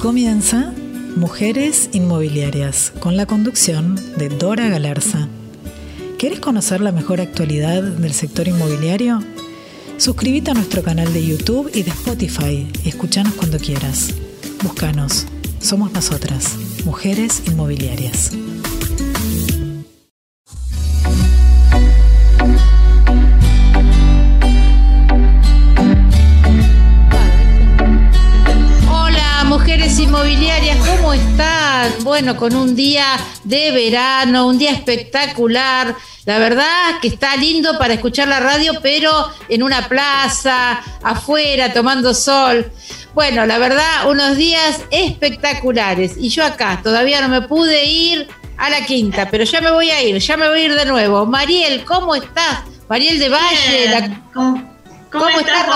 comienza Mujeres Inmobiliarias, con la conducción de Dora Galarza. ¿Quieres conocer la mejor actualidad del sector inmobiliario? Suscríbete a nuestro canal de YouTube y de Spotify y escuchanos cuando quieras. Búscanos. Somos nosotras, Mujeres Inmobiliarias. Bueno, con un día de verano, un día espectacular. La verdad que está lindo para escuchar la radio, pero en una plaza, afuera, tomando sol. Bueno, la verdad, unos días espectaculares. Y yo acá todavía no me pude ir a la quinta, pero ya me voy a ir, ya me voy a ir de nuevo. Mariel, ¿cómo estás? Mariel de Valle. ¿Cómo, estás,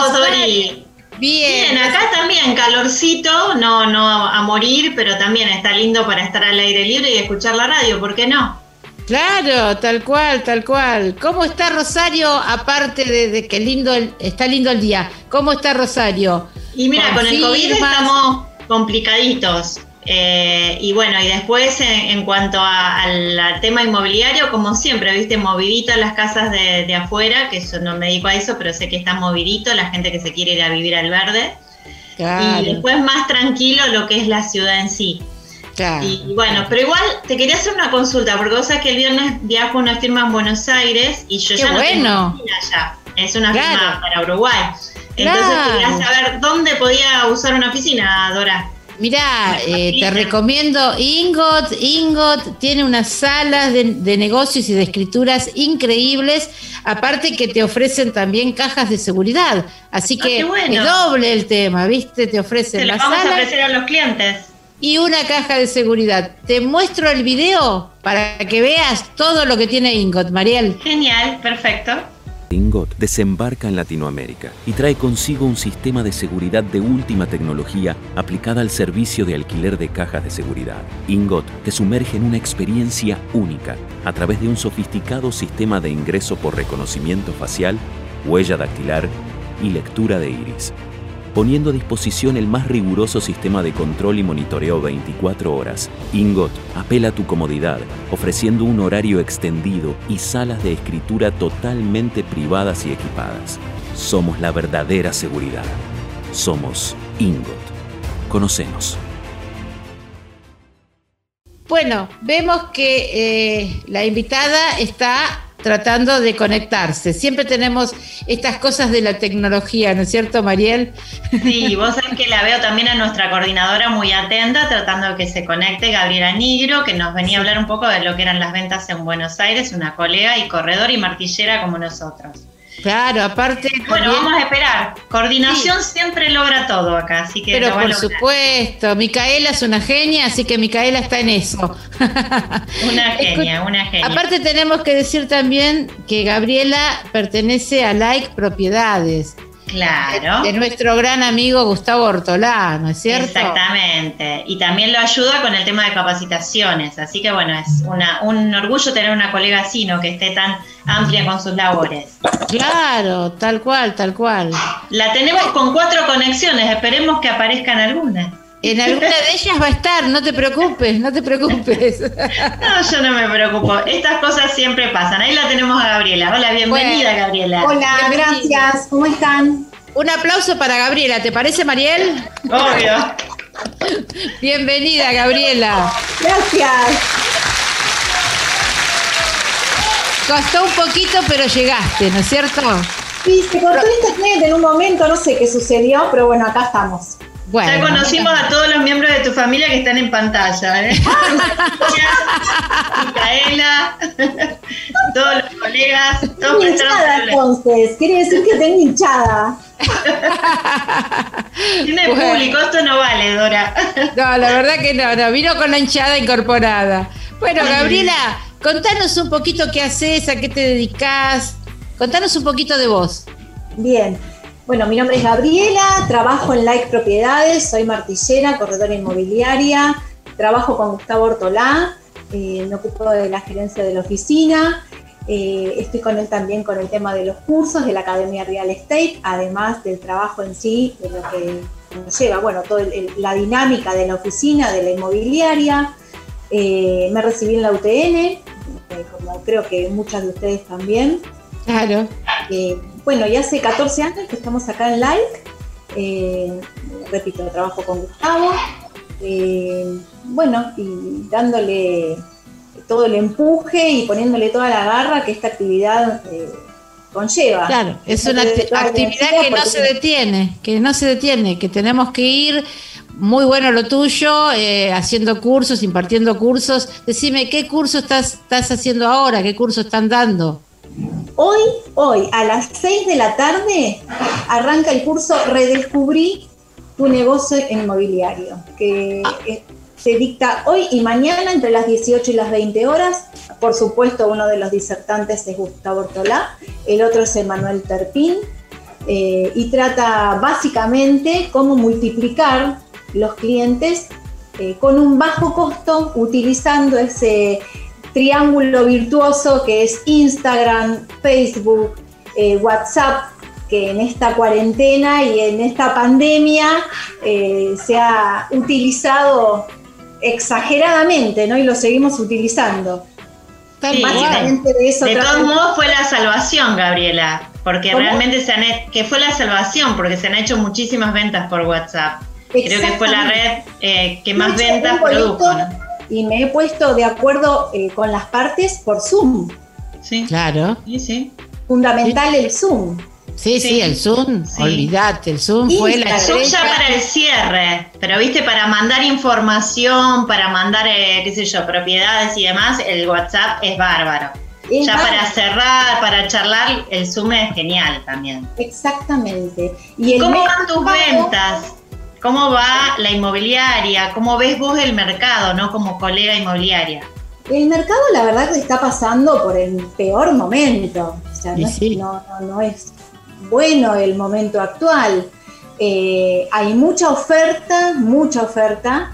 Bien. acá también calorcito, no, no a morir, pero también está lindo para estar al aire libre y escuchar la radio, ¿por qué no? Claro, tal cual, tal cual. ¿Cómo está Rosario, aparte de, que lindo está lindo el día? ¿Cómo está Rosario? Y mira, con el COVID estamos complicaditos. Eh, y bueno, y después en, cuanto al tema inmobiliario, como siempre, viste, movidito las casas de, afuera, que yo no me dedico a eso, pero sé que está movidito la gente que se quiere ir a vivir al verde. Y después más tranquilo lo que es la ciudad en sí. Y, bueno, pero igual te quería hacer una consulta, porque vos sabés que el viernes viajo a una firma en Buenos Aires y yo ya no tengo oficina Es una firma para Uruguay. Entonces quería saber dónde podía usar una oficina, Dora. Mira, eh, te recomiendo Ingot. Ingot tiene unas salas de, negocios y de escrituras increíbles, aparte que te ofrecen también cajas de seguridad. Así ah, que es doble el tema, ¿viste? Te ofrecen Se la vamos a ofrecer a los clientes. Y una caja de seguridad. Te muestro el video para que veas todo lo que tiene Ingot, Mariel. Genial, perfecto. Ingot desembarca en Latinoamérica y trae consigo un sistema de seguridad de última tecnología aplicada al servicio de alquiler de cajas de seguridad. Ingot te sumerge en una experiencia única a través de un sofisticado sistema de ingreso por reconocimiento facial, huella dactilar y lectura de iris poniendo a disposición el más riguroso sistema de control y monitoreo 24 horas. Ingot apela a tu comodidad, ofreciendo un horario extendido y salas de escritura totalmente privadas y equipadas. Somos la verdadera seguridad. Somos Ingot. Conocemos. Bueno, vemos que eh, la invitada está tratando de conectarse. Siempre tenemos estas cosas de la tecnología, ¿no es cierto, Mariel? Sí, vos sabés que la veo también a nuestra coordinadora muy atenta, tratando de que se conecte, Gabriela Nigro, que nos venía a hablar un poco de lo que eran las ventas en Buenos Aires, una colega y corredor y martillera como nosotros. Claro, aparte. Bueno, vamos a esperar. Coordinación siempre logra todo acá, así que. Pero por supuesto, Micaela es una genia, así que Micaela está en eso. Una genia, una genia. Aparte, tenemos que decir también que Gabriela pertenece a Like Propiedades. Claro. De, nuestro gran amigo Gustavo Ortolá, ¿no es cierto? Exactamente. Y también lo ayuda con el tema de capacitaciones. Así que bueno, es una, un orgullo tener una colega así, ¿no? Que esté tan amplia con sus labores. Claro, tal cual, tal cual. La tenemos con cuatro conexiones, esperemos que aparezcan algunas. En alguna de ellas va a estar, no te preocupes, no te preocupes. No, yo no me preocupo. Estas cosas siempre pasan. Ahí la tenemos a Gabriela. Hola, bienvenida, Gabriela. Hola, gracias. ¿Cómo están? Un aplauso para Gabriela, ¿te parece, Mariel? Obvio. Bienvenida, Gabriela. Gracias. Costó un poquito, pero llegaste, ¿no es cierto? Sí, se cortó internet en un momento, no sé qué sucedió, pero bueno, acá estamos ya conocimos a todos los miembros de tu familia que están en pantalla. ¿eh? Micaela, todos los colegas. Todos hinchada entonces, quiere decir que tengo hinchada. Tiene público, esto no vale, Dora. No, la verdad que no, no, vino con la hinchada incorporada. Bueno, Gabriela, contanos un poquito qué haces, a qué te dedicas. Contanos un poquito de vos. Bien, bueno, mi nombre es Gabriela, trabajo en Like Propiedades, soy martillera, corredora inmobiliaria, trabajo con Gustavo Ortolá, eh, me ocupo de la gerencia de la oficina, eh, estoy con él también con el tema de los cursos de la Academia Real Estate, además del trabajo en sí, de lo que conlleva, bueno, toda la dinámica de la oficina, de la inmobiliaria. Eh, me recibí en la UTN, como creo que muchas de ustedes también. Claro. Bueno, y hace 14 años que estamos acá en Like. repito, trabajo con Gustavo. bueno, y dándole todo el empuje y poniéndole toda la garra que esta actividad conlleva. Claro, es una actividad que no se detiene, que no se detiene, que tenemos que ir. Muy bueno lo tuyo, eh, haciendo cursos, impartiendo cursos. Decime, ¿qué curso estás, estás haciendo ahora? ¿Qué curso están dando? Hoy, hoy, a las 6 de la tarde, arranca el curso Redescubrí tu negocio inmobiliario, que ah se dicta hoy y mañana entre las 18 y las 20 horas. Por supuesto, uno de los disertantes es Gustavo Ortolá, el otro es Emanuel Terpín, eh, y trata básicamente cómo multiplicar los clientes eh, con un bajo costo utilizando ese triángulo virtuoso que es Instagram, Facebook, eh, WhatsApp, que en esta cuarentena y en esta pandemia se ha utilizado exageradamente, ¿no? Y lo seguimos utilizando. Sí, de, todos modos fue la salvación, Gabriela, porque realmente se han que fue la salvación, porque se han hecho muchísimas ventas por WhatsApp. Creo que fue la red eh, que más ventas produjo. Y me he puesto de acuerdo eh, con las partes por Zoom. Sí. Claro. Sí, sí. Fundamental el Zoom. Sí, sí, el Zoom, olvídate, el Zoom fue la... El Zoom ya para el cierre, pero viste, para mandar información, para mandar, eh, qué sé yo, propiedades y demás, el WhatsApp es bárbaro. ya para cerrar, para charlar, el Zoom es genial también. Exactamente. ¿Y cómo van tus ventas? ¿Cómo va la inmobiliaria? ¿Cómo ves vos el mercado, no como colega inmobiliaria? El mercado, la verdad, que está pasando por el peor momento. O sea, no, no, no es bueno el momento actual. Eh, hay mucha oferta, mucha oferta,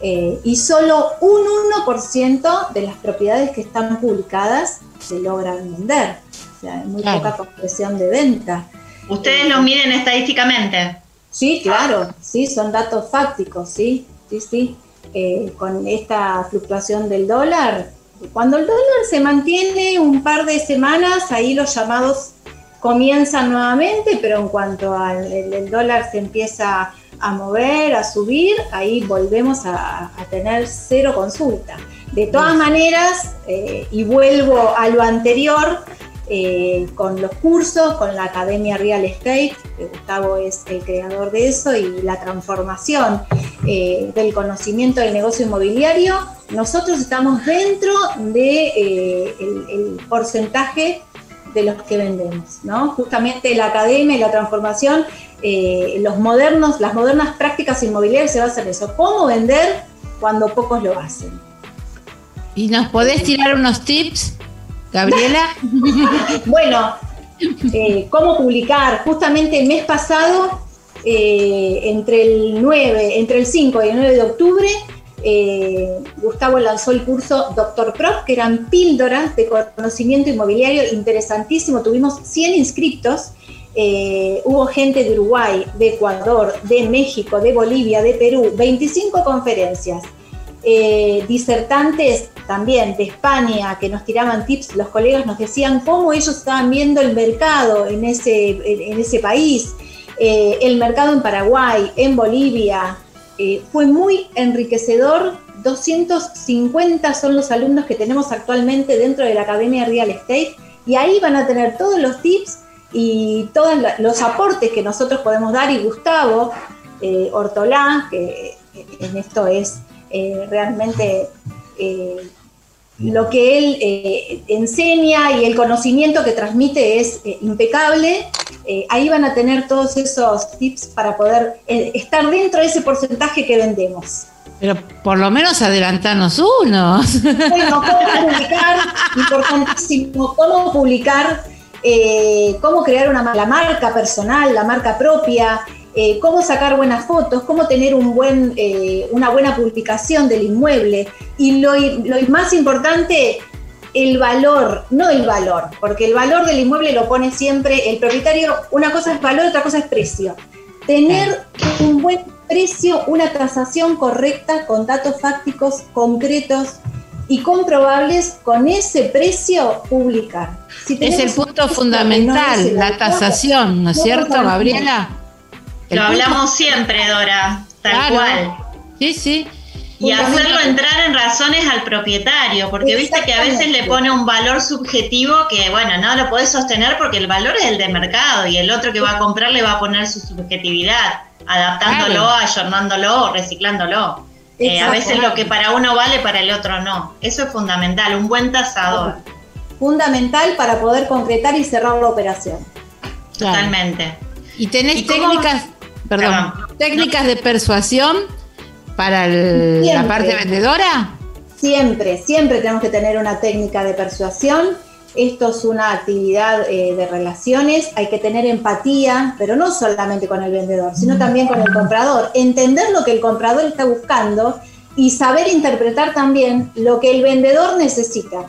eh, y solo un 1% de las propiedades que están publicadas se logran vender. O sea, hay muy poca compresión de venta. ¿Ustedes lo miden estadísticamente? Sí, claro, sí, son datos fácticos, sí, sí, sí. Eh, con esta fluctuación del dólar, cuando el dólar se mantiene un par de semanas, ahí los llamados comienzan nuevamente, pero en cuanto al el, dólar se empieza a mover, a subir, ahí volvemos a, tener cero consulta. De todas maneras, eh, y vuelvo a lo anterior, eh, con los cursos, con la Academia Real Estate, que Gustavo es el creador de eso, y la transformación eh, del conocimiento del negocio inmobiliario, nosotros estamos dentro del de, el porcentaje de los que vendemos, ¿no? Justamente la academia y la transformación, eh, los modernos, las modernas prácticas inmobiliarias se basan en eso, cómo vender cuando pocos lo hacen. ¿Y nos podés tirar unos tips, Gabriela? bueno, eh, cómo publicar. Justamente el mes pasado, eh, entre el 9, entre el 5 y el 9 de octubre, eh, Gustavo lanzó el curso Doctor Prof, que eran píldoras de conocimiento inmobiliario interesantísimo. Tuvimos 100 inscriptos. Hubo gente de Uruguay, de Ecuador, de México, de Bolivia, de Perú, 25 conferencias. Eh, disertantes también de España que nos tiraban tips, los colegas nos decían cómo ellos estaban viendo el mercado en ese, en ese país, el mercado en Paraguay, en Bolivia, eh, fue muy enriquecedor. 250 son los alumnos que tenemos actualmente dentro de la Academia Real Estate y ahí van a tener todos los tips y todos los aportes que nosotros podemos dar y Gustavo eh, Ortolá, que en esto es eh, realmente lo que él eh, enseña y el conocimiento que transmite es eh, impecable. Eh, ahí van a tener todos esos tips para poder estar dentro de ese porcentaje que vendemos. Pero por lo menos adelantarnos unos. Bueno, cómo publicar, importantísimo, cómo publicar, cómo crear una, la marca personal, la marca propia, eh, cómo sacar buenas fotos, cómo tener un buen, eh, una buena publicación del inmueble y lo, más importante, el valor, no el valor, porque el valor del inmueble lo pone siempre el propietario, una cosa es valor, otra cosa es precio. tener un buen precio, una tasación correcta con datos fácticos concretos y comprobables con ese precio publicar. es el punto fundamental, la tasación, ¿no es cierto, Gabriela? Lo hablamos siempre, Dora, tal cual. Sí, sí. Y hacerlo entrar en razones al propietario, porque viste que a veces le pone un valor subjetivo que, bueno, no lo podés sostener porque el valor es el de mercado y el otro que va a comprar le va a poner su subjetividad, adaptándolo, ayornándolo, reciclándolo. Eh, a veces lo que para uno vale, para el otro no. Eso es fundamental, un buen tasador. Fundamental para poder concretar y cerrar la operación. Totalmente. ¿Y tenés técnicas, perdón, técnicas de persuasión para la parte vendedora? Siempre, siempre tenemos que tener una técnica de persuasión esto es una actividad eh, de relaciones, hay que tener empatía, pero no solamente con el vendedor, sino también con el comprador. Entender lo que el comprador está buscando y saber interpretar también lo que el vendedor necesita.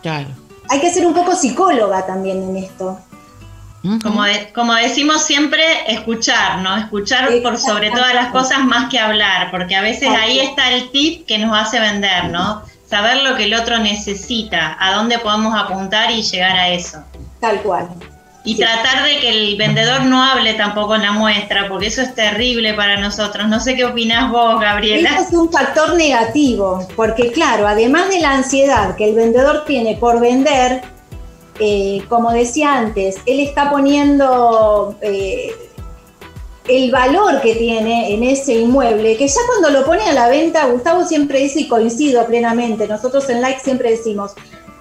Claro. Hay que ser un poco psicóloga también en esto. Como, como decimos siempre, escuchar, ¿no? Escuchar por sobre todas las cosas más que hablar, porque a veces ahí está el tip que nos hace vender, ¿no? saber lo que el otro necesita, a dónde podemos apuntar y llegar a eso. Tal cual. Y tratar de que el vendedor no hable tampoco en la muestra, porque eso es terrible para nosotros. No sé qué opinas vos, Gabriela. Eso es un factor negativo, porque claro, además de la ansiedad que el vendedor tiene por vender, eh, como decía antes, él está poniendo eh, el valor que tiene en ese inmueble, que ya cuando lo pone a la venta, Gustavo siempre dice y coincido plenamente, nosotros en Like siempre decimos,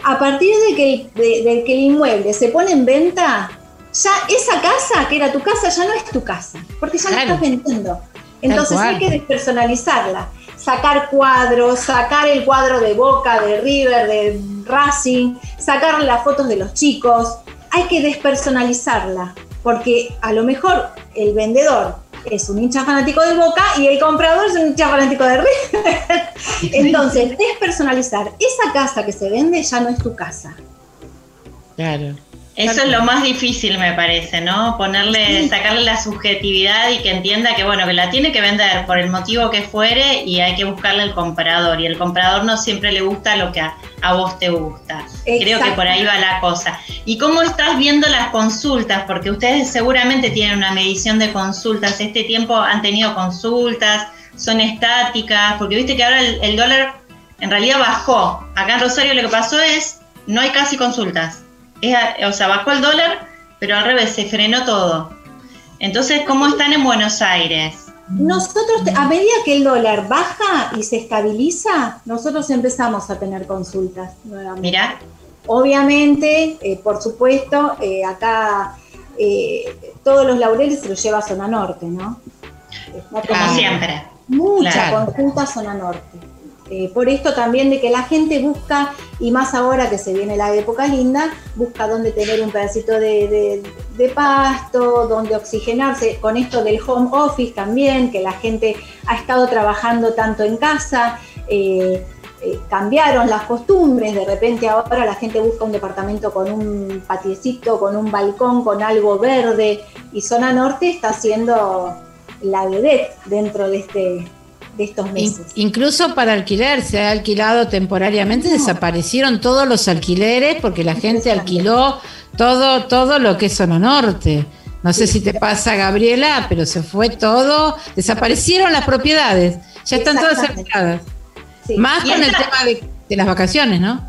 a partir de que, de, que el inmueble se pone en venta, ya esa casa que era tu casa ya no es tu casa, porque ya la estás vendiendo. Entonces hay que despersonalizarla, sacar cuadros, sacar el cuadro de Boca, de River, de Racing, sacar las fotos de los chicos, hay que despersonalizarla porque a lo mejor el vendedor es un hincha fanático de Boca y el comprador es un hincha fanático de River. Entonces, despersonalizar esa casa que se vende ya no es tu casa. Claro. Eso es lo más difícil, me parece, ¿no? Ponerle, sacarle la subjetividad y que entienda que, bueno, que la tiene que vender por el motivo que fuere y hay que buscarle el comprador. Y el comprador no siempre le gusta lo que a, vos te gusta. Creo que por ahí va la cosa. ¿Y cómo estás viendo las consultas? Porque ustedes seguramente tienen una medición de consultas. Este tiempo han tenido consultas, son estáticas, porque viste que ahora el, el dólar en realidad bajó. Acá en Rosario lo que pasó es, no hay casi consultas o sea, bajó el dólar, pero al revés, se frenó todo. Entonces, ¿cómo están en Buenos Aires? Nosotros, a medida que el dólar baja y se estabiliza, nosotros empezamos a tener consultas nuevamente. Mira. Obviamente, eh, por supuesto, eh, acá eh, todos los laureles se los lleva a zona norte, ¿no? Como siempre. Mucha consulta a zona norte. Eh, por esto también de que la gente busca, y más ahora que se viene la época linda, busca dónde tener un pedacito de, pasto, dónde oxigenarse, con esto del home office también, que la gente ha estado trabajando tanto en casa. Eh, eh, cambiaron las costumbres, de repente ahora la gente busca un departamento con un patiecito, con un balcón, con algo verde, y Zona Norte está siendo la vedette dentro de este, estos meses. incluso para alquiler, se ha alquilado temporariamente, desaparecieron todos los alquileres porque la gente alquiló todo, todo lo que es zona norte. No sé si te pasa, Gabriela, pero se fue todo, desaparecieron las propiedades, ya están todas alquiladas. Más con el tema de, las vacaciones, ¿no?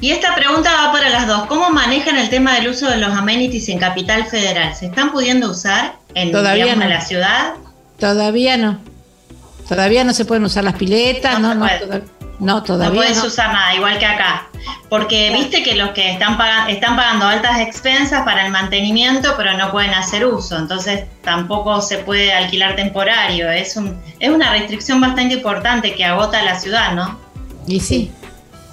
Y esta pregunta va para las dos. ¿Cómo manejan el tema del uso de los amenities en Capital Federal? ¿Se están pudiendo usar en Todavía la ciudad? Todavía no. Todavía no se pueden usar las piletas, no, no, no, todavía. No puedes usar nada, igual que acá. Porque viste que los que están, están pagando altas expensas para el mantenimiento, pero no pueden hacer uso. Entonces tampoco se puede alquilar temporario. Es, un, es una restricción bastante importante que agota la ciudad, ¿no? Y sí,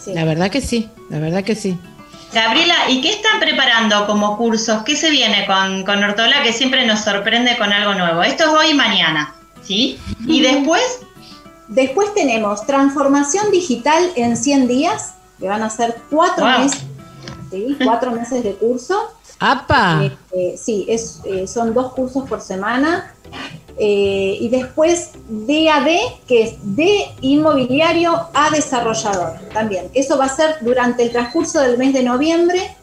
la verdad que sí, la verdad que sí. Gabriela, ¿y qué están preparando como cursos? ¿Qué se viene con, con Ortola que siempre nos sorprende con algo nuevo? Esto es hoy y mañana. ¿Sí? Y después... Después tenemos transformación digital en 100 días, que van a ser cuatro meses, ¿sí? cuatro meses de curso. ¡Apa! sí, es, son dos cursos por semana. y después DAD, que es de inmobiliario a desarrollador también. Eso va a ser durante el transcurso del mes de noviembre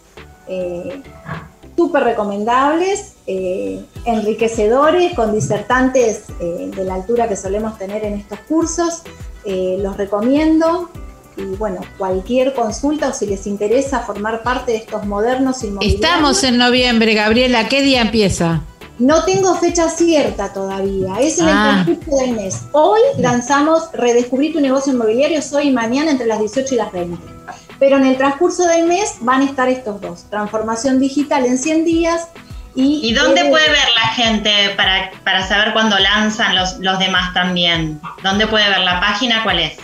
súper recomendables, eh, enriquecedores, con disertantes eh, de la altura que solemos tener en estos cursos. Eh, los recomiendo. Y bueno, cualquier consulta o si les interesa formar parte de estos modernos inmobiliarios. Estamos en noviembre, Gabriela. ¿Qué día empieza? No tengo fecha cierta todavía, es en el ah. transcurso del mes. Hoy lanzamos Redescubrir tu negocio inmobiliario, hoy y mañana entre las 18 y las 20. Pero en el transcurso del mes van a estar estos dos, transformación digital en 100 días y... ¿Y dónde puede ver la gente para, para saber cuándo lanzan los, los demás también? ¿Dónde puede ver la página? ¿Cuál es?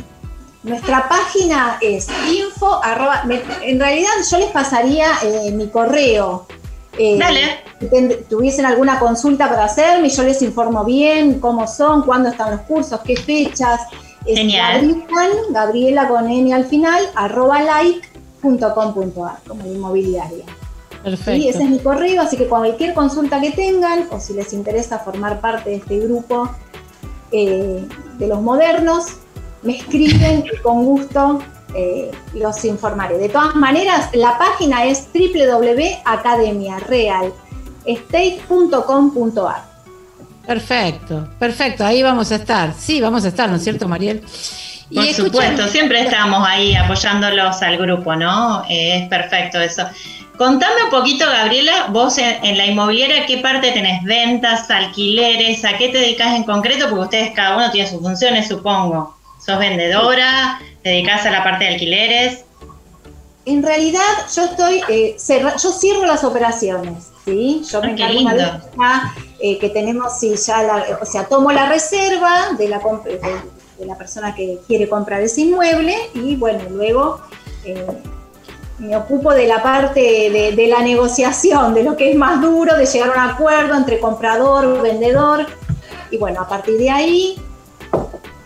Nuestra página es info en realidad yo les pasaría eh, mi correo. Eh, Dale. Si tuviesen alguna consulta para hacerme, yo les informo bien cómo son, cuándo están los cursos, qué fechas. Genial. Gabriela, con N al final, arroba like.com.ar, como inmobiliaria. Perfecto. Y ese es mi correo, así que cualquier consulta que tengan o si les interesa formar parte de este grupo eh, de los modernos, me escriben y con gusto eh, los informaré. De todas maneras, la página es www.academiarealestate.com.ar. Perfecto, perfecto, ahí vamos a estar. Sí, vamos a estar, ¿no es cierto, Mariel? Por supuesto, siempre estamos ahí apoyándolos al grupo, ¿no? Eh, es perfecto eso. Contame un poquito, Gabriela, vos en, la inmobiliaria, ¿qué parte tenés? ¿Ventas, alquileres? ¿A qué te dedicas en concreto? Porque ustedes cada uno tiene sus funciones, supongo. ¿Sos vendedora? ¿Te dedicas a la parte de alquileres? En realidad, yo estoy, eh, yo cierro las operaciones. ¿Sí? Yo me encargo una eh, que tenemos, si ya la, o sea, tomo la reserva de la, de, la persona que quiere comprar ese inmueble y bueno, luego eh, me ocupo de la parte de, de, la negociación, de lo que es más duro, de llegar a un acuerdo entre comprador, vendedor y bueno, a partir de ahí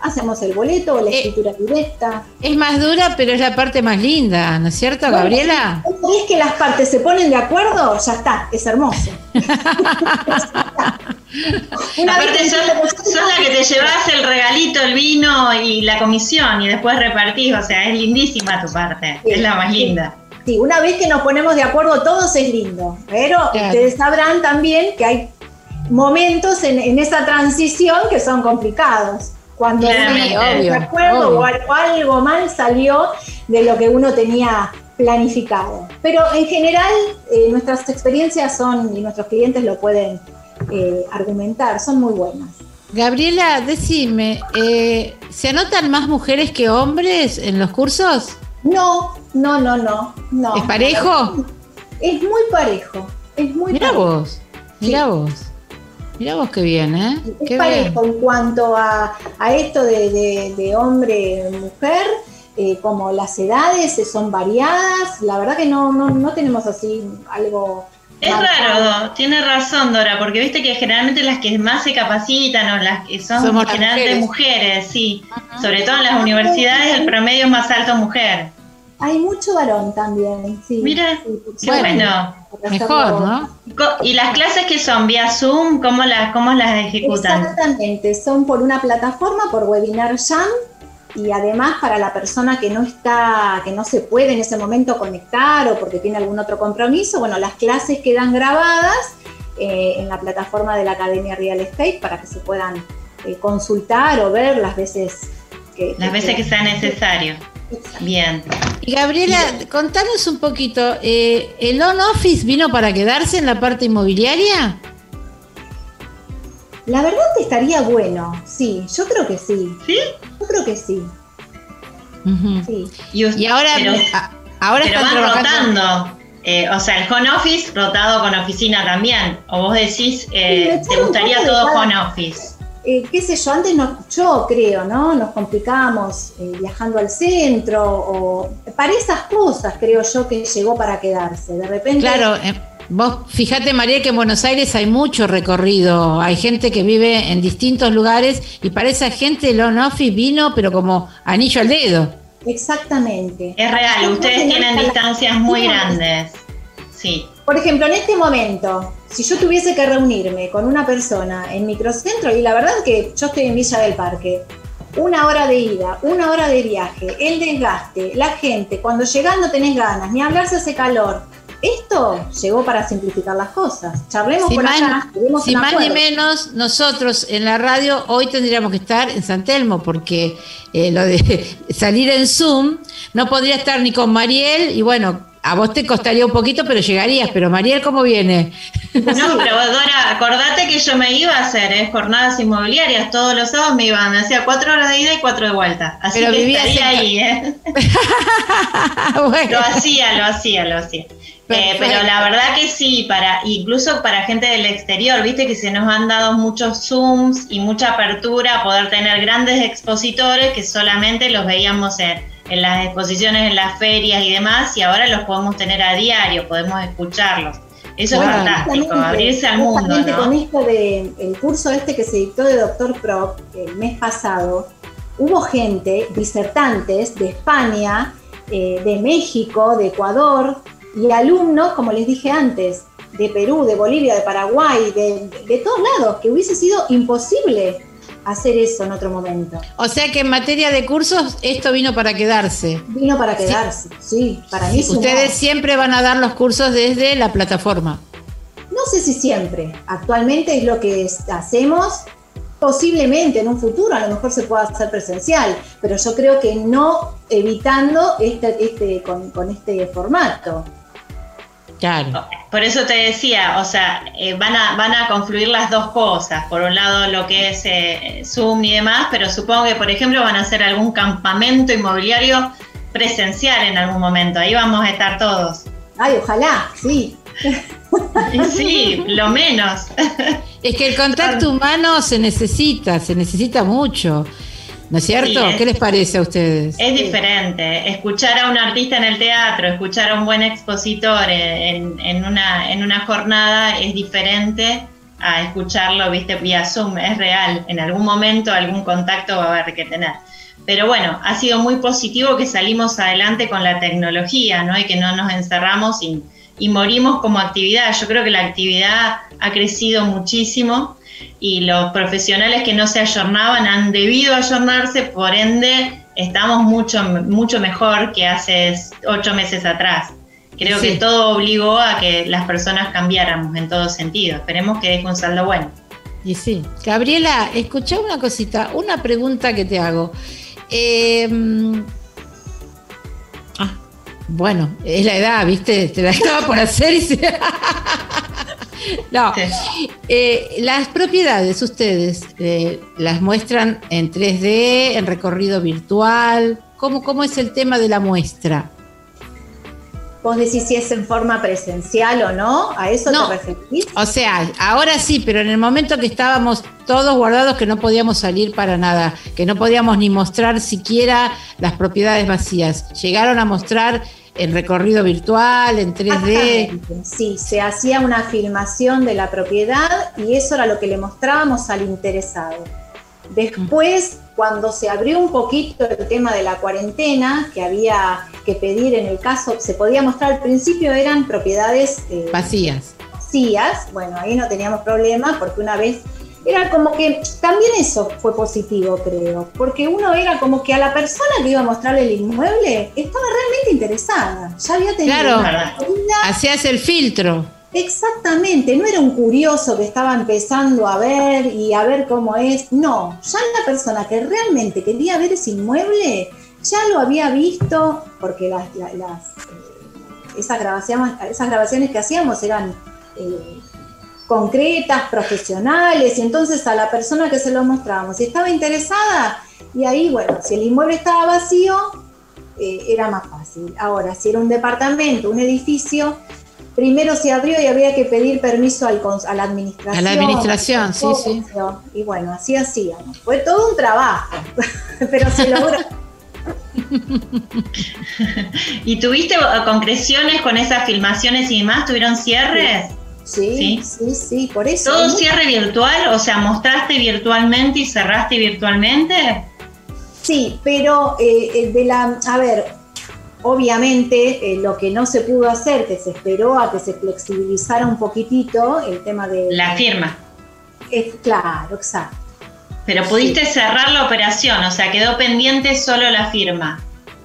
hacemos el boleto o la eh, escritura directa. Es más dura, pero es la parte más linda, ¿no es cierto, Gabriela? Si es que las partes se ponen de acuerdo, ya está, es hermoso. Una Aparte, son, la que te llevas el regalito, el vino y la comisión y después repartís, o sea, es lindísima tu parte, es la más linda. Sí, una vez que nos ponemos de acuerdo todos es lindo, pero ustedes sabrán también que hay momentos en, en esa transición que son complicados cuando uno acuerdo o algo, mal salió de lo que uno tenía planificado. Pero en general eh, nuestras experiencias son, y nuestros clientes lo pueden eh, argumentar, son muy buenas. Gabriela, decime, eh, ¿se anotan más mujeres que hombres en los cursos? No, no, no, no. no. ¿Es parejo? Es muy parejo. Es muy Mira vos, mira vos. Mira vos qué bien, ¿eh? Es parejo en cuanto a, esto de, de, hombre-mujer, eh, como las edades son variadas, la verdad que no, no, no tenemos así algo... Es raro, tiene razón Dora, porque viste que generalmente las que más se capacitan o las que son generalmente mujeres. sí. Sobre todo en las universidades el promedio es más alto mujer. Hay mucho varón también, sí. Mira, qué bueno. Mejor, ¿no? ¿Y las clases que son? ¿Vía Zoom? ¿Cómo las, cómo las ejecutan? Exactamente, son por una plataforma, por Webinar Jam, y además para la persona que no está, que no se puede en ese momento conectar o porque tiene algún otro compromiso, bueno, las clases quedan grabadas eh, en la plataforma de la Academia Real Estate para que se puedan eh, consultar o ver las veces que... Las veces que sea necesario. Bien. Y Gabriela, contanos un poquito, eh, ¿el on-office vino para quedarse en la parte inmobiliaria? La verdad que estaría bueno, sí, yo creo que sí. ¿Sí? Yo creo que sí. sí. Y, ahora, ahora están rotando. Eh, o sea, el home office rotado con oficina también. O vos decís, eh, ¿te gustaría todo home office? Eh, qué sé yo, antes no, yo creo, ¿no? Nos complicábamos eh, viajando al centro o para esas cosas creo yo que llegó para quedarse. De repente. Claro, eh, vos fíjate María que en Buenos Aires hay mucho recorrido, hay gente que vive en distintos lugares y para esa gente el on-office vino pero como anillo al dedo. Exactamente. Es real, ustedes tienen distancias muy grandes. Sí. Por ejemplo, en este momento, si yo tuviese que reunirme con una persona en microcentro, y la verdad que yo estoy en Villa del Parque, una hora de ida, una hora de viaje, el desgaste, la gente, cuando llegás no tenés ganas, ni hablarse hace calor. Esto llegó para simplificar las cosas. Charlemos por allá. Si más ni menos, nosotros en la radio hoy tendríamos que estar en San Telmo, porque eh, lo de salir en Zoom no podría estar ni con Mariel, y bueno, a vos te costaría un poquito, pero llegarías. Pero Mariel, ¿cómo viene? No, pero Dora, acordate que yo me iba a hacer ¿eh? jornadas inmobiliarias. Todos los sábados me iban, me hacía cuatro horas de ida y cuatro de vuelta. Así pero que estaría ahí, ¿eh? Lo hacía, lo hacía, lo hacía. Eh, pero la verdad que sí, para incluso para gente del exterior, viste que se nos han dado muchos Zooms y mucha apertura a poder tener grandes expositores que solamente los veíamos en en las exposiciones, en las ferias y demás, y ahora los podemos tener a diario, podemos escucharlos. Eso es fantástico, abrirse al mundo. ¿no? con esto del el curso este que se dictó de Doctor Prop el mes pasado, hubo gente, disertantes de España, eh, de México, de Ecuador, y alumnos, como les dije antes, de Perú, de Bolivia, de Paraguay, de, de todos lados, que hubiese sido imposible hacer eso en otro momento. O sea que en materia de cursos esto vino para quedarse. Vino para quedarse, sí, para mí. Ustedes siempre van a dar los cursos desde la plataforma. No sé si siempre. Actualmente es lo que hacemos. Posiblemente en un futuro a lo mejor se pueda hacer presencial, pero yo creo que no evitando este, este, con, con este formato. Por eso te decía, o sea, eh, van, a, van a confluir las dos cosas. Por un lado lo que es eh, Zoom y demás, pero supongo que, por ejemplo, van a hacer algún campamento inmobiliario presencial en algún momento. Ahí vamos a estar todos. Ay, ojalá, sí. Sí, lo menos. Es que el contacto humano se necesita, se necesita mucho. ¿No es cierto? ¿Qué les parece a ustedes? Es diferente. Escuchar a un artista en el teatro, escuchar a un buen expositor en, una, en una jornada es diferente a escucharlo, viste, vía Zoom. Es real. En algún momento algún contacto va a haber que tener. Pero bueno, ha sido muy positivo que salimos adelante con la tecnología, ¿no? Y que no nos encerramos y, y morimos como actividad. Yo creo que la actividad ha crecido muchísimo y los profesionales que no se ayornaban han debido ayornarse, por ende estamos mucho, mucho mejor que hace ocho meses atrás. Creo que todo obligó a que las personas cambiáramos en todo sentido. Esperemos que deje un saldo bueno. Y sí. Gabriela, escucha una cosita, una pregunta que te hago. Em, ah, bueno, es la edad, ¿viste? Te la estaba por hacer y se... No, eh, las propiedades ustedes eh, las muestran en 3D, en recorrido virtual. ¿Cómo, ¿Cómo es el tema de la muestra? Vos decís si es en forma presencial o no, ¿a eso te referís? O sea, ahora sí, pero en el momento que estábamos todos guardados que no podíamos salir para nada, que no podíamos ni mostrar siquiera las propiedades vacías. Llegaron a mostrar en recorrido virtual, en 3D. Sí, se hacía una filmación de la propiedad y eso era lo que le mostrábamos al interesado. Después, cuando se abrió un poquito el tema de la cuarentena, que había que pedir en el caso, se podía mostrar al principio eran propiedades eh, vacías. Vacías, bueno, ahí no teníamos problema porque una vez era como que también eso fue positivo, creo, porque uno era como que a la persona que iba a mostrarle el inmueble estaba realmente interesada, ya había tenido claro, hacías el filtro. Exactamente, no era un curioso que estaba empezando a ver y a ver cómo es, no, ya la persona que realmente quería ver ese inmueble ya lo había visto, porque las, eh, esas, grabaciones, esas grabaciones que hacíamos eran... Eh, concretas, profesionales, y entonces a la persona que se lo mostrábamos, si estaba interesada, y ahí, bueno, si el inmueble estaba vacío, eh, era más fácil. Ahora, si era un departamento, un edificio, primero se abrió y había que pedir permiso al, a la administración. A la administración, sí, sí. Y bueno, así hacíamos. Fue todo un trabajo, pero se logró. ¿Y tuviste concreciones con esas filmaciones y demás? ¿Tuvieron cierres? Sí, sí, sí, por eso. ¿Todo cierre virtual? O sea, ¿mostraste virtualmente y cerraste virtualmente? Sí, pero eh, eh, de la, a ver, obviamente, eh, lo que no se pudo hacer, que se esperó a que se flexibilizara un poquitito el tema de... La firma. Es, claro, exacto. Pero pudiste cerrar la operación, o sea, quedó pendiente solo la firma.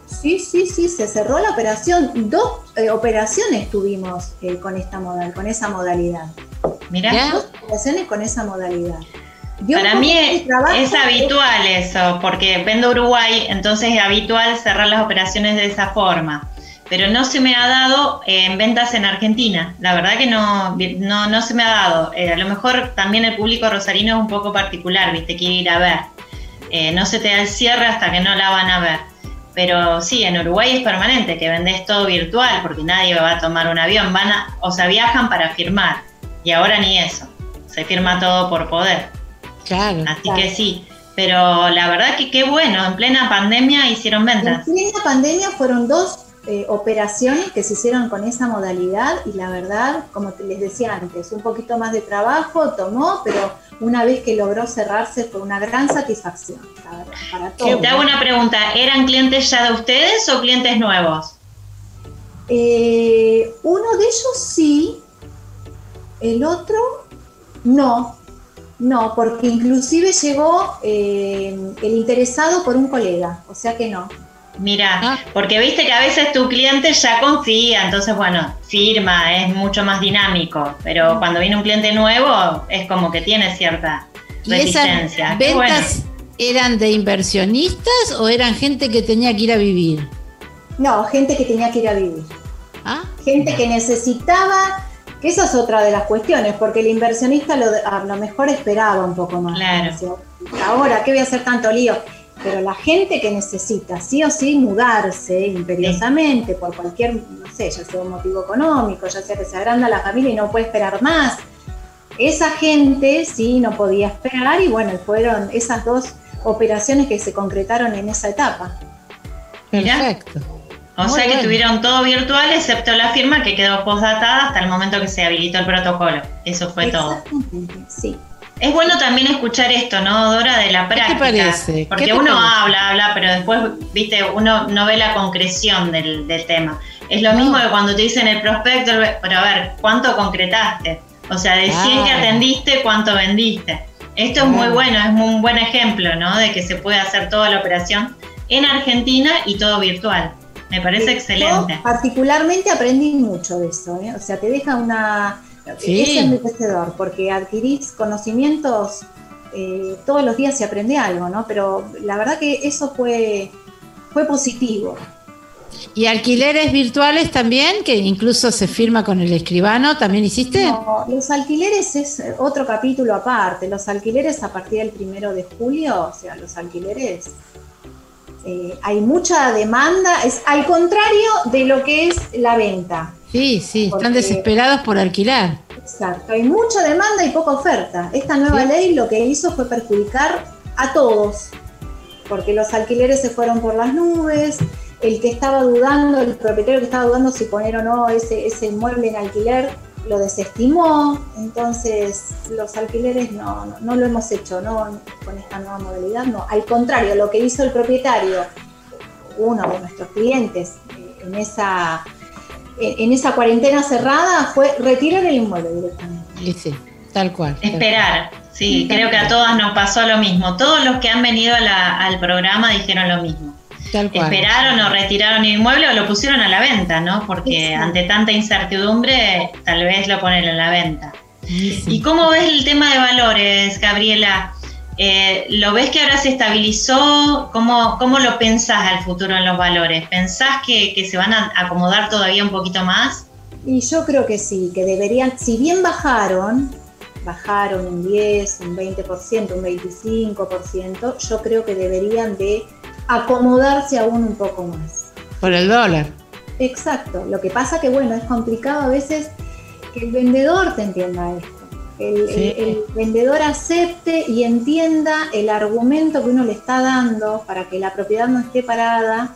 Sí, sí, sí, se cerró la operación. Dos eh, operaciones tuvimos eh, con esta modal, con esa modalidad. Mira. Dos operaciones con esa modalidad. Para mí es, habitual eso, porque vendo Uruguay, entonces es habitual cerrar las operaciones de esa forma. Pero no se me ha dado eh, en ventas en Argentina. La verdad que no, no, no se me ha dado. a lo mejor también el público rosarino es un poco particular, viste, quiere ir a ver. no se te da el cierre hasta que no la van a ver. Pero sí, en Uruguay es permanente, que vendés todo virtual, porque nadie va a tomar un avión, van a, o sea, viajan para firmar. Y ahora ni eso, se firma todo por poder. Claro. Así que sí, pero la verdad que qué bueno, en plena pandemia hicieron ventas. En plena pandemia fueron dos eh, operaciones que se hicieron con esa modalidad y la verdad, como les decía antes, un poquito más de trabajo tomó, pero una vez que logró cerrarse fue una gran satisfacción para todos. Te hago una pregunta, ¿eran clientes ya de ustedes o clientes nuevos? Eh, uno de ellos sí, el otro no, no, porque inclusive llegó eh, el interesado por un colega, o sea que no. Mira, ah. porque viste que a veces tu cliente ya confía, entonces bueno, firma, es mucho más dinámico, pero mm. cuando viene un cliente nuevo es como que tiene cierta resistencia. ¿Y ventas eran de inversionistas o eran gente que tenía que ir a vivir? No, gente que tenía que ir a vivir. ¿Ah? Gente que necesitaba, que esa es otra de las cuestiones, porque el inversionista lo, a lo mejor esperaba un poco más. Claro. Ahora, ¿qué voy a hacer tanto lío? Pero la gente que necesita sí o sí mudarse imperiosamente por cualquier, no sé, ya sea un motivo económico, ya sea que se agranda la familia y no puede esperar más, esa gente sí no podía esperar y bueno, fueron esas dos operaciones que se concretaron en esa etapa. Perfecto. O sea que tuvieron todo virtual excepto la firma que quedó postdatada hasta el momento que se habilitó el protocolo. Eso fue todo. Sí. Es bueno también escuchar esto, ¿no, Dora? De la práctica. ¿Qué te parece? Porque uno habla, habla, pero después, viste, uno no ve la concreción del, tema. Es lo mismo que cuando te dicen el prospecto, pero a ver, ¿cuánto concretaste? O sea, de 100 que atendiste, ¿cuánto vendiste? Esto es muy bueno, es un buen ejemplo, ¿no? De que se puede hacer toda la operación en Argentina y todo virtual. Me parece excelente. particularmente aprendí mucho de eso, ¿eh? O sea, te deja una es enriquecedor porque adquirís conocimientos, eh, todos los días se aprende algo, ¿no? Pero la verdad que eso fue, fue positivo. ¿Y alquileres virtuales también, que incluso se firma con el escribano, también hiciste? No, los alquileres es otro capítulo aparte. Los alquileres a partir del primero de julio, o sea, los alquileres, eh, hay mucha demanda, es al contrario de lo que es la venta. Sí, sí, están desesperados por alquilar. Exacto, hay mucha demanda y poca oferta. Esta nueva ley lo que hizo fue perjudicar a todos, porque los alquileres se fueron por las nubes, el que estaba dudando, el propietario que estaba dudando si poner o no ese, ese inmueble en alquiler, lo desestimó, entonces los alquileres no, no, lo hemos hecho, no con esta nueva modalidad, no. Al contrario, lo que hizo el propietario, uno de nuestros clientes, eh, en esa en esa cuarentena cerrada fue retirar el inmueble directamente. Sí, tal cual. Esperar, sí, creo que a todas nos pasó lo mismo. Todos los que han venido al programa dijeron lo mismo. Tal cual. Esperaron o retiraron el inmueble o lo pusieron a la venta, ¿no? Porque ante tanta incertidumbre, tal vez lo ponen a la venta. ¿Y cómo ves el tema de valores, Gabriela? Eh, ¿Lo ves que ahora se estabilizó? ¿Cómo, ¿Cómo, lo pensás al futuro en los valores? ¿Pensás que, se van a acomodar todavía un poquito más? Y yo creo que sí, que deberían, si bien bajaron, bajaron un 10, un 20%, un 25%, yo creo que deberían de acomodarse aún un poco más. Por el dólar. Exacto. Lo que pasa que, bueno, es complicado a veces que el vendedor te entienda esto el, vendedor acepte y entienda el argumento que uno le está dando para que la propiedad no esté parada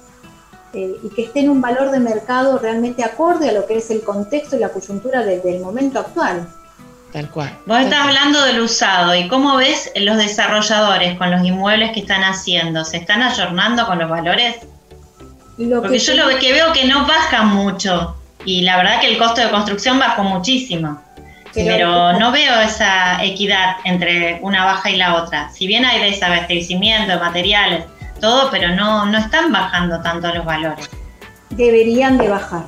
eh, y que esté en un valor de mercado realmente acorde a lo que es el contexto y la coyuntura del momento actual. Tal cual. Vos estás hablando del usado y cómo ves los desarrolladores con los inmuebles que están haciendo. ¿Se están ayornando con los valores? Porque yo lo que veo que no baja mucho y la verdad que el costo de construcción bajó muchísimo. Pero, no veo esa equidad entre una baja y la otra. Si bien hay desabastecimiento de materiales, todo, pero no, no están bajando tanto los valores. Deberían de bajar.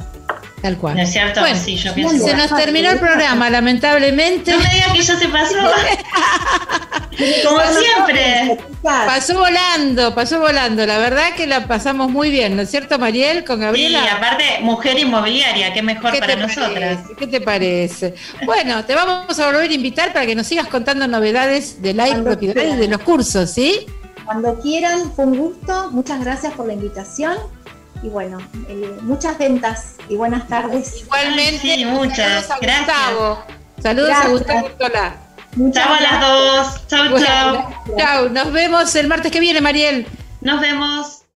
Tal cual. ¿No es cierto? sí, yo pienso. Se nos terminó el programa, lamentablemente. No me digas que ya se pasó. Como siempre. Pasó volando, pasó volando. La verdad que la pasamos muy bien, ¿no es cierto, Mariel? Con Gabriela. Sí, aparte, mujer inmobiliaria, qué mejor para nosotras. ¿Qué te parece? Bueno, te vamos a volver a invitar para que nos sigas contando novedades de la propiedades de los cursos, ¿sí? Cuando quieran, fue un gusto. Muchas gracias por la invitación y bueno, eh, muchas ventas y buenas tardes. Igualmente, muchas. Gracias. Saludos a Gustavo Tola. Chao a las dos. Chao, chao. Chao. Nos vemos el martes que viene, Mariel. Nos vemos.